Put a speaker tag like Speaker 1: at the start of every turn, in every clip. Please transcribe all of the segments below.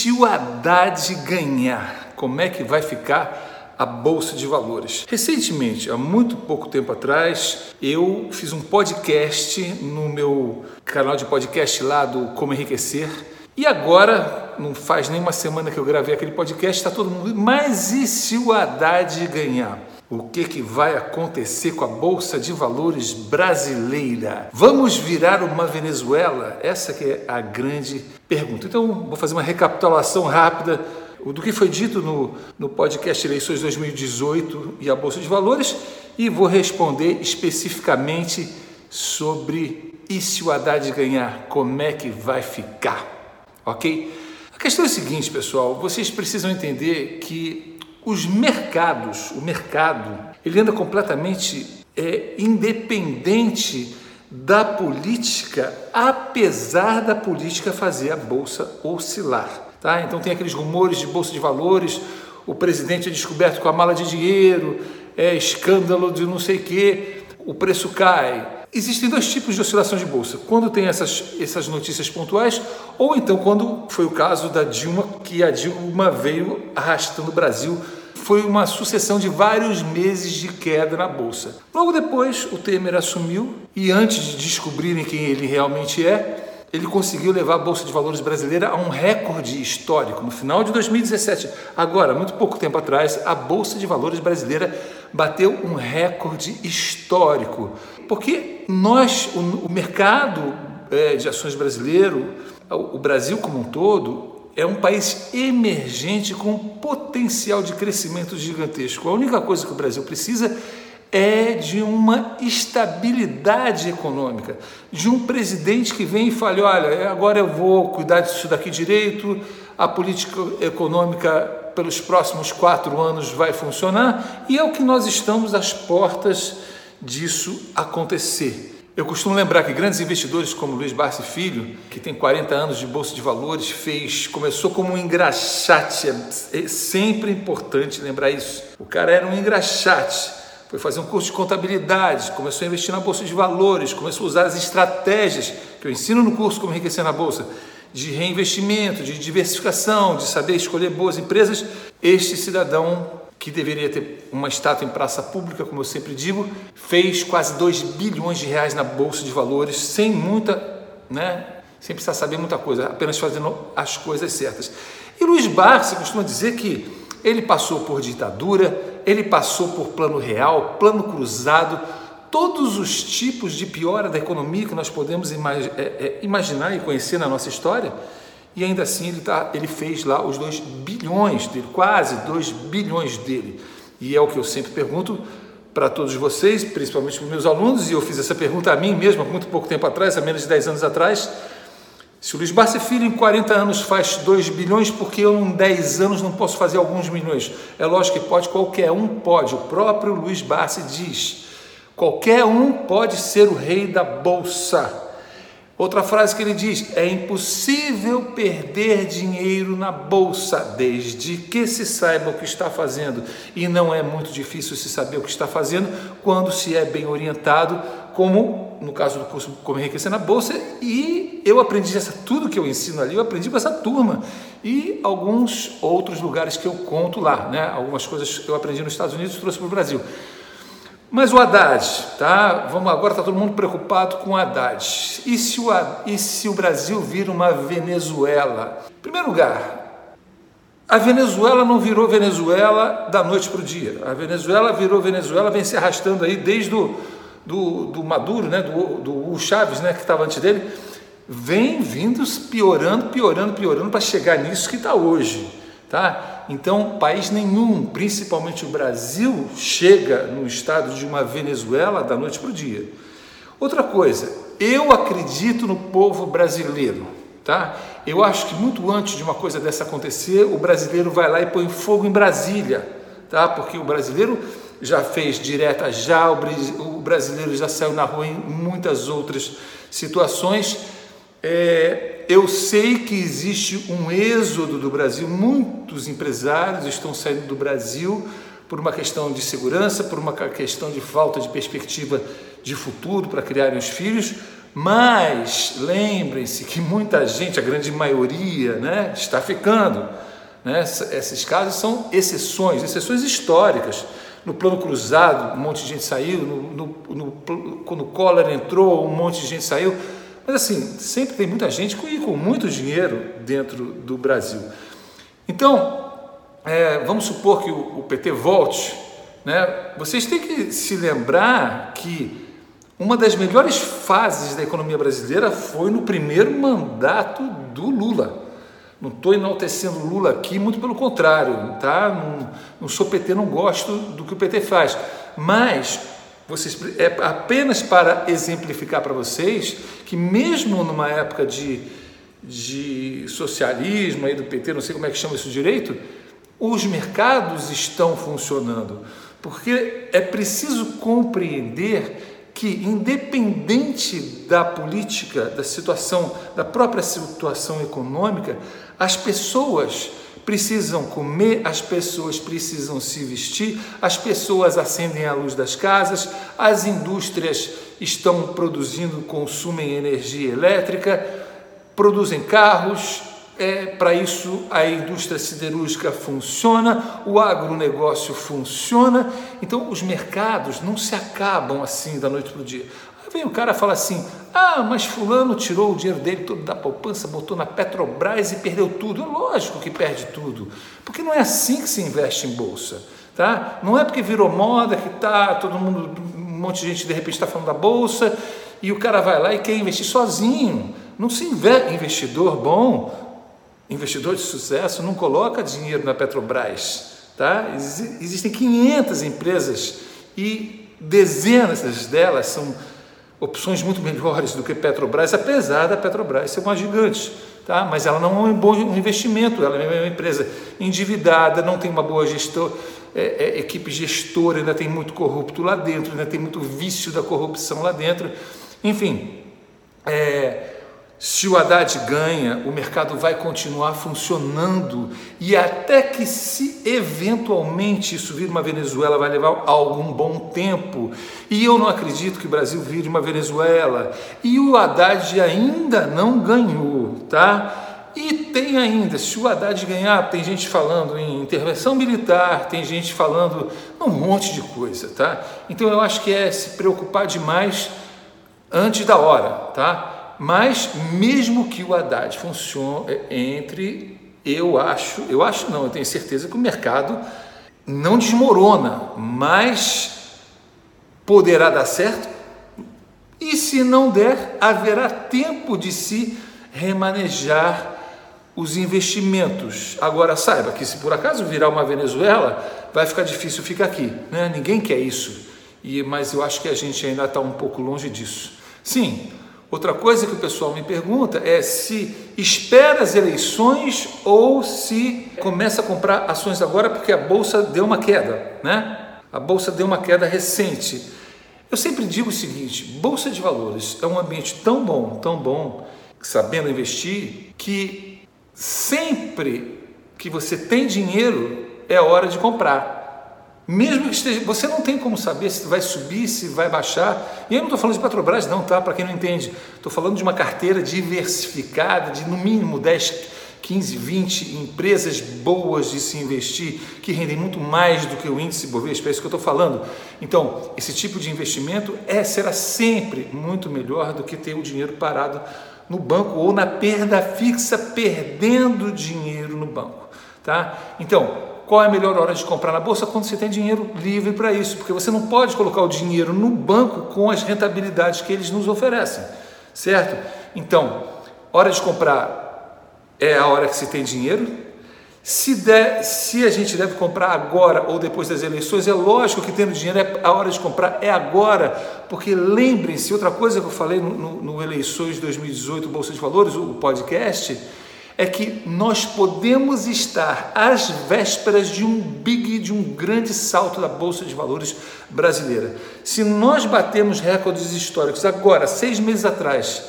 Speaker 1: se o Haddad ganhar, como é que vai ficar a Bolsa de Valores? Recentemente, há muito pouco tempo atrás, eu fiz um podcast no meu canal de podcast lá do Como Enriquecer. E agora, não faz nem uma semana que eu gravei aquele podcast, está todo mundo. Mas e se o Haddad ganhar? O que, que vai acontecer com a Bolsa de Valores brasileira? Vamos virar uma Venezuela? Essa que é a grande pergunta. Então, vou fazer uma recapitulação rápida do que foi dito no, no podcast Eleições 2018 e a Bolsa de Valores e vou responder especificamente sobre e se o Haddad ganhar, como é que vai ficar? Ok? A questão é a seguinte, pessoal: vocês precisam entender que os mercados, o mercado, ele anda completamente é, independente da política, apesar da política fazer a bolsa oscilar. Tá? Então tem aqueles rumores de bolsa de valores, o presidente é descoberto com a mala de dinheiro, é escândalo de não sei o quê, o preço cai. Existem dois tipos de oscilação de bolsa. Quando tem essas, essas notícias pontuais, ou então quando foi o caso da Dilma, que a Dilma veio arrastando o Brasil. Foi uma sucessão de vários meses de queda na bolsa. Logo depois, o Temer assumiu e antes de descobrirem quem ele realmente é, ele conseguiu levar a Bolsa de Valores brasileira a um recorde histórico. No final de 2017, agora, muito pouco tempo atrás, a Bolsa de Valores brasileira bateu um recorde histórico. Porque nós, o, mercado é, de ações brasileiro, o Brasil como um todo, é um país emergente com potencial de crescimento gigantesco. A única coisa que o Brasil precisa é de uma estabilidade econômica, de um presidente que vem e fale: olha, agora eu vou cuidar disso daqui direito, a política econômica pelos próximos quatro anos vai funcionar, e é o que nós estamos às portas disso acontecer. Eu costumo lembrar que grandes investidores como Luiz Barsi Filho, que tem 40 anos de bolsa de valores, fez, começou como um engraxate, é sempre importante lembrar isso. O cara era um engraxate, foi fazer um curso de contabilidade, começou a investir na bolsa de valores, começou a usar as estratégias que eu ensino no curso como enriquecer na bolsa, de reinvestimento, de diversificação, de saber escolher boas empresas. Este cidadão que deveria ter uma estátua em praça pública, como eu sempre digo, fez quase 2 bilhões de reais na bolsa de valores, sem muita, né, sem precisar saber muita coisa, apenas fazendo as coisas certas. E Luiz Barça costuma dizer que ele passou por ditadura, ele passou por plano real, plano cruzado, todos os tipos de piora da economia que nós podemos imag é, é, imaginar e conhecer na nossa história e ainda assim ele, tá, ele fez lá os 2 bilhões dele, quase 2 bilhões dele. E é o que eu sempre pergunto para todos vocês, principalmente para meus alunos, e eu fiz essa pergunta a mim mesmo há muito pouco tempo atrás, há menos de 10 anos atrás. Se o Luiz Barsi Filho em 40 anos faz 2 bilhões, por que eu em 10 anos não posso fazer alguns milhões? É lógico que pode, qualquer um pode. O próprio Luiz Barsi diz: qualquer um pode ser o rei da bolsa. Outra frase que ele diz: é impossível perder dinheiro na bolsa desde que se saiba o que está fazendo. E não é muito difícil se saber o que está fazendo quando se é bem orientado, como no caso do curso Como Enriquecer na Bolsa. E eu aprendi essa, tudo que eu ensino ali, eu aprendi com essa turma. E alguns outros lugares que eu conto lá, né? Algumas coisas que eu aprendi nos Estados Unidos trouxe para o Brasil. Mas o Haddad, tá? Vamos agora, está todo mundo preocupado com o Haddad. E se o, e se o Brasil vira uma Venezuela? Em primeiro lugar, a Venezuela não virou Venezuela da noite para o dia. A Venezuela virou Venezuela, vem se arrastando aí desde do, do, do Maduro, né? do, do Chaves, né? que estava antes dele, vem vindo piorando, piorando, piorando para chegar nisso que está hoje. Tá? Então, país nenhum, principalmente o Brasil, chega no estado de uma Venezuela da noite para o dia. Outra coisa, eu acredito no povo brasileiro. Tá? Eu acho que muito antes de uma coisa dessa acontecer, o brasileiro vai lá e põe fogo em Brasília, tá? Porque o brasileiro já fez direta já, o brasileiro já saiu na rua em muitas outras situações. É, eu sei que existe um êxodo do Brasil, muitos empresários estão saindo do Brasil por uma questão de segurança, por uma questão de falta de perspectiva de futuro para criarem os filhos, Mas lembrem-se que muita gente, a grande maioria, né, está ficando. Né? Esses casos são exceções, exceções históricas. No plano cruzado, um monte de gente saiu, no, no, no, quando o Collor entrou, um monte de gente saiu. Mas assim, sempre tem muita gente com, com muito dinheiro dentro do Brasil. Então, é, vamos supor que o, o PT volte, né? vocês têm que se lembrar que uma das melhores fases da economia brasileira foi no primeiro mandato do Lula. Não estou enaltecendo Lula aqui, muito pelo contrário, tá? Não, não sou PT, não gosto do que o PT faz. Mas vocês, é apenas para exemplificar para vocês que mesmo numa época de, de socialismo aí do PT, não sei como é que chama isso direito, os mercados estão funcionando. Porque é preciso compreender que, independente da política, da situação, da própria situação econômica, as pessoas precisam comer, as pessoas precisam se vestir, as pessoas acendem a luz das casas, as indústrias estão produzindo, consumem energia elétrica, produzem carros, é, Para isso, a indústria siderúrgica funciona, o agronegócio funciona, então os mercados não se acabam assim da noite para o dia. Vem o cara fala assim: ah, mas Fulano tirou o dinheiro dele todo da poupança, botou na Petrobras e perdeu tudo. É lógico que perde tudo, porque não é assim que se investe em bolsa. Tá? Não é porque virou moda que tá todo mundo, um monte de gente de repente está falando da bolsa e o cara vai lá e quer investir sozinho. Não se investe investidor bom investidor de sucesso não coloca dinheiro na Petrobras. Tá? Existem 500 empresas e dezenas delas são opções muito melhores do que Petrobras, apesar da Petrobras ser uma gigante. Tá? Mas ela não é um bom investimento, ela é uma empresa endividada, não tem uma boa é, é, equipe gestora, ainda tem muito corrupto lá dentro, ainda tem muito vício da corrupção lá dentro. Enfim, é, se o Haddad ganha, o mercado vai continuar funcionando e até que se eventualmente isso vir uma Venezuela vai levar algum bom tempo. E eu não acredito que o Brasil vire uma Venezuela. E o Haddad ainda não ganhou, tá? E tem ainda, se o Haddad ganhar, tem gente falando em intervenção militar, tem gente falando um monte de coisa, tá? Então eu acho que é se preocupar demais antes da hora, tá? Mas mesmo que o Haddad funcione entre, eu acho, eu acho não, eu tenho certeza que o mercado não desmorona, mas poderá dar certo. E se não der, haverá tempo de se remanejar os investimentos. Agora saiba que se por acaso virar uma Venezuela, vai ficar difícil ficar aqui. Né? Ninguém quer isso. E, mas eu acho que a gente ainda está um pouco longe disso. Sim, Outra coisa que o pessoal me pergunta é se espera as eleições ou se começa a comprar ações agora porque a bolsa deu uma queda, né? A bolsa deu uma queda recente. Eu sempre digo o seguinte: bolsa de valores é um ambiente tão bom, tão bom, sabendo investir, que sempre que você tem dinheiro é hora de comprar. Mesmo que esteja, você não tem como saber se vai subir, se vai baixar. E eu não estou falando de Petrobras, não, tá? Para quem não entende. Estou falando de uma carteira diversificada, de no mínimo 10, 15, 20 empresas boas de se investir, que rendem muito mais do que o índice Bovespa, é isso que eu estou falando. Então, esse tipo de investimento é, será sempre muito melhor do que ter o dinheiro parado no banco ou na perda fixa, perdendo dinheiro no banco. Tá? Então, qual é a melhor hora de comprar na bolsa? Quando você tem dinheiro livre para isso, porque você não pode colocar o dinheiro no banco com as rentabilidades que eles nos oferecem, certo? Então, hora de comprar é a hora que se tem dinheiro. Se, der, se a gente deve comprar agora ou depois das eleições, é lógico que tendo dinheiro é a hora de comprar é agora, porque lembrem-se, outra coisa que eu falei no, no, no Eleições 2018, Bolsa de Valores, o podcast, é que nós podemos estar às vésperas de um big, de um grande salto da Bolsa de Valores brasileira. Se nós batemos recordes históricos agora, seis meses atrás,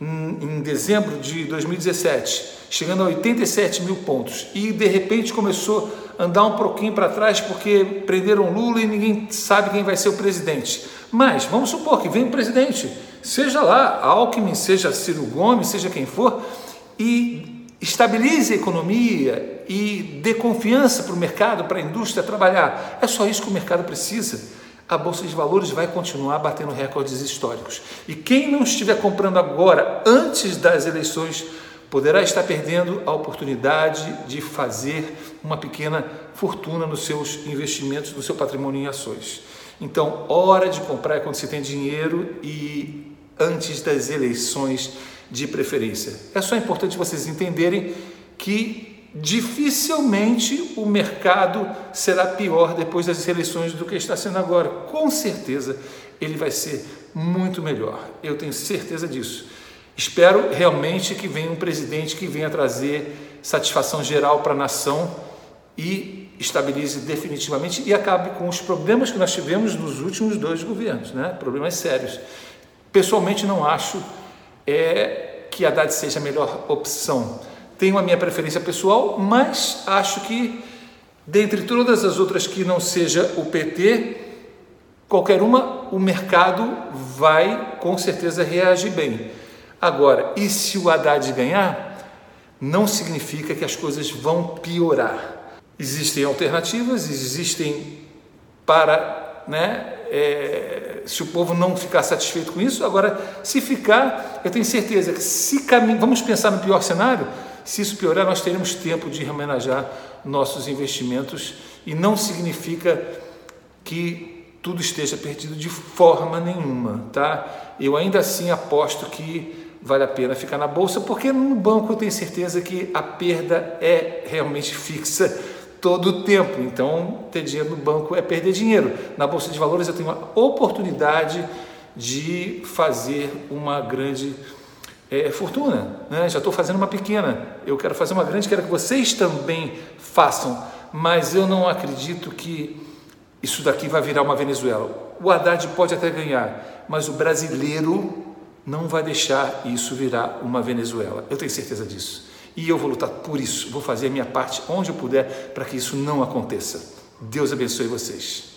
Speaker 1: em dezembro de 2017, chegando a 87 mil pontos, e de repente começou a andar um pouquinho para trás porque prenderam Lula e ninguém sabe quem vai ser o presidente. Mas vamos supor que vem o presidente seja lá Alckmin, seja Ciro Gomes, seja quem for, e estabilize a economia e dê confiança para o mercado, para a indústria trabalhar. É só isso que o mercado precisa. A bolsa de valores vai continuar batendo recordes históricos. E quem não estiver comprando agora, antes das eleições, poderá estar perdendo a oportunidade de fazer uma pequena fortuna nos seus investimentos, no seu patrimônio em ações. Então, hora de comprar é quando se tem dinheiro e antes das eleições de preferência. É só importante vocês entenderem que dificilmente o mercado será pior depois das eleições do que está sendo agora. Com certeza ele vai ser muito melhor. Eu tenho certeza disso. Espero realmente que venha um presidente que venha trazer satisfação geral para a nação e estabilize definitivamente e acabe com os problemas que nós tivemos nos últimos dois governos, né? problemas sérios. Pessoalmente, não acho é, que Haddad seja a melhor opção. Tenho a minha preferência pessoal, mas acho que, dentre todas as outras que não seja o PT, qualquer uma, o mercado vai com certeza reagir bem. Agora, e se o Haddad ganhar, não significa que as coisas vão piorar. Existem alternativas, existem para, né, é, se o povo não ficar satisfeito com isso, agora, se ficar, eu tenho certeza que se caminho, vamos pensar no pior cenário, se isso piorar, nós teremos tempo de remenajar nossos investimentos e não significa que tudo esteja perdido de forma nenhuma, tá? Eu ainda assim aposto que vale a pena ficar na bolsa, porque no banco eu tenho certeza que a perda é realmente fixa todo o tempo. Então, ter dinheiro no banco é perder dinheiro. Na bolsa de valores eu tenho uma oportunidade de fazer uma grande é, fortuna. Né? Já estou fazendo uma pequena. Eu quero fazer uma grande, quero que vocês também façam. Mas eu não acredito que isso daqui vai virar uma Venezuela. O Haddad pode até ganhar, mas o brasileiro não vai deixar isso virar uma Venezuela. Eu tenho certeza disso. E eu vou lutar por isso, vou fazer a minha parte onde eu puder para que isso não aconteça. Deus abençoe vocês.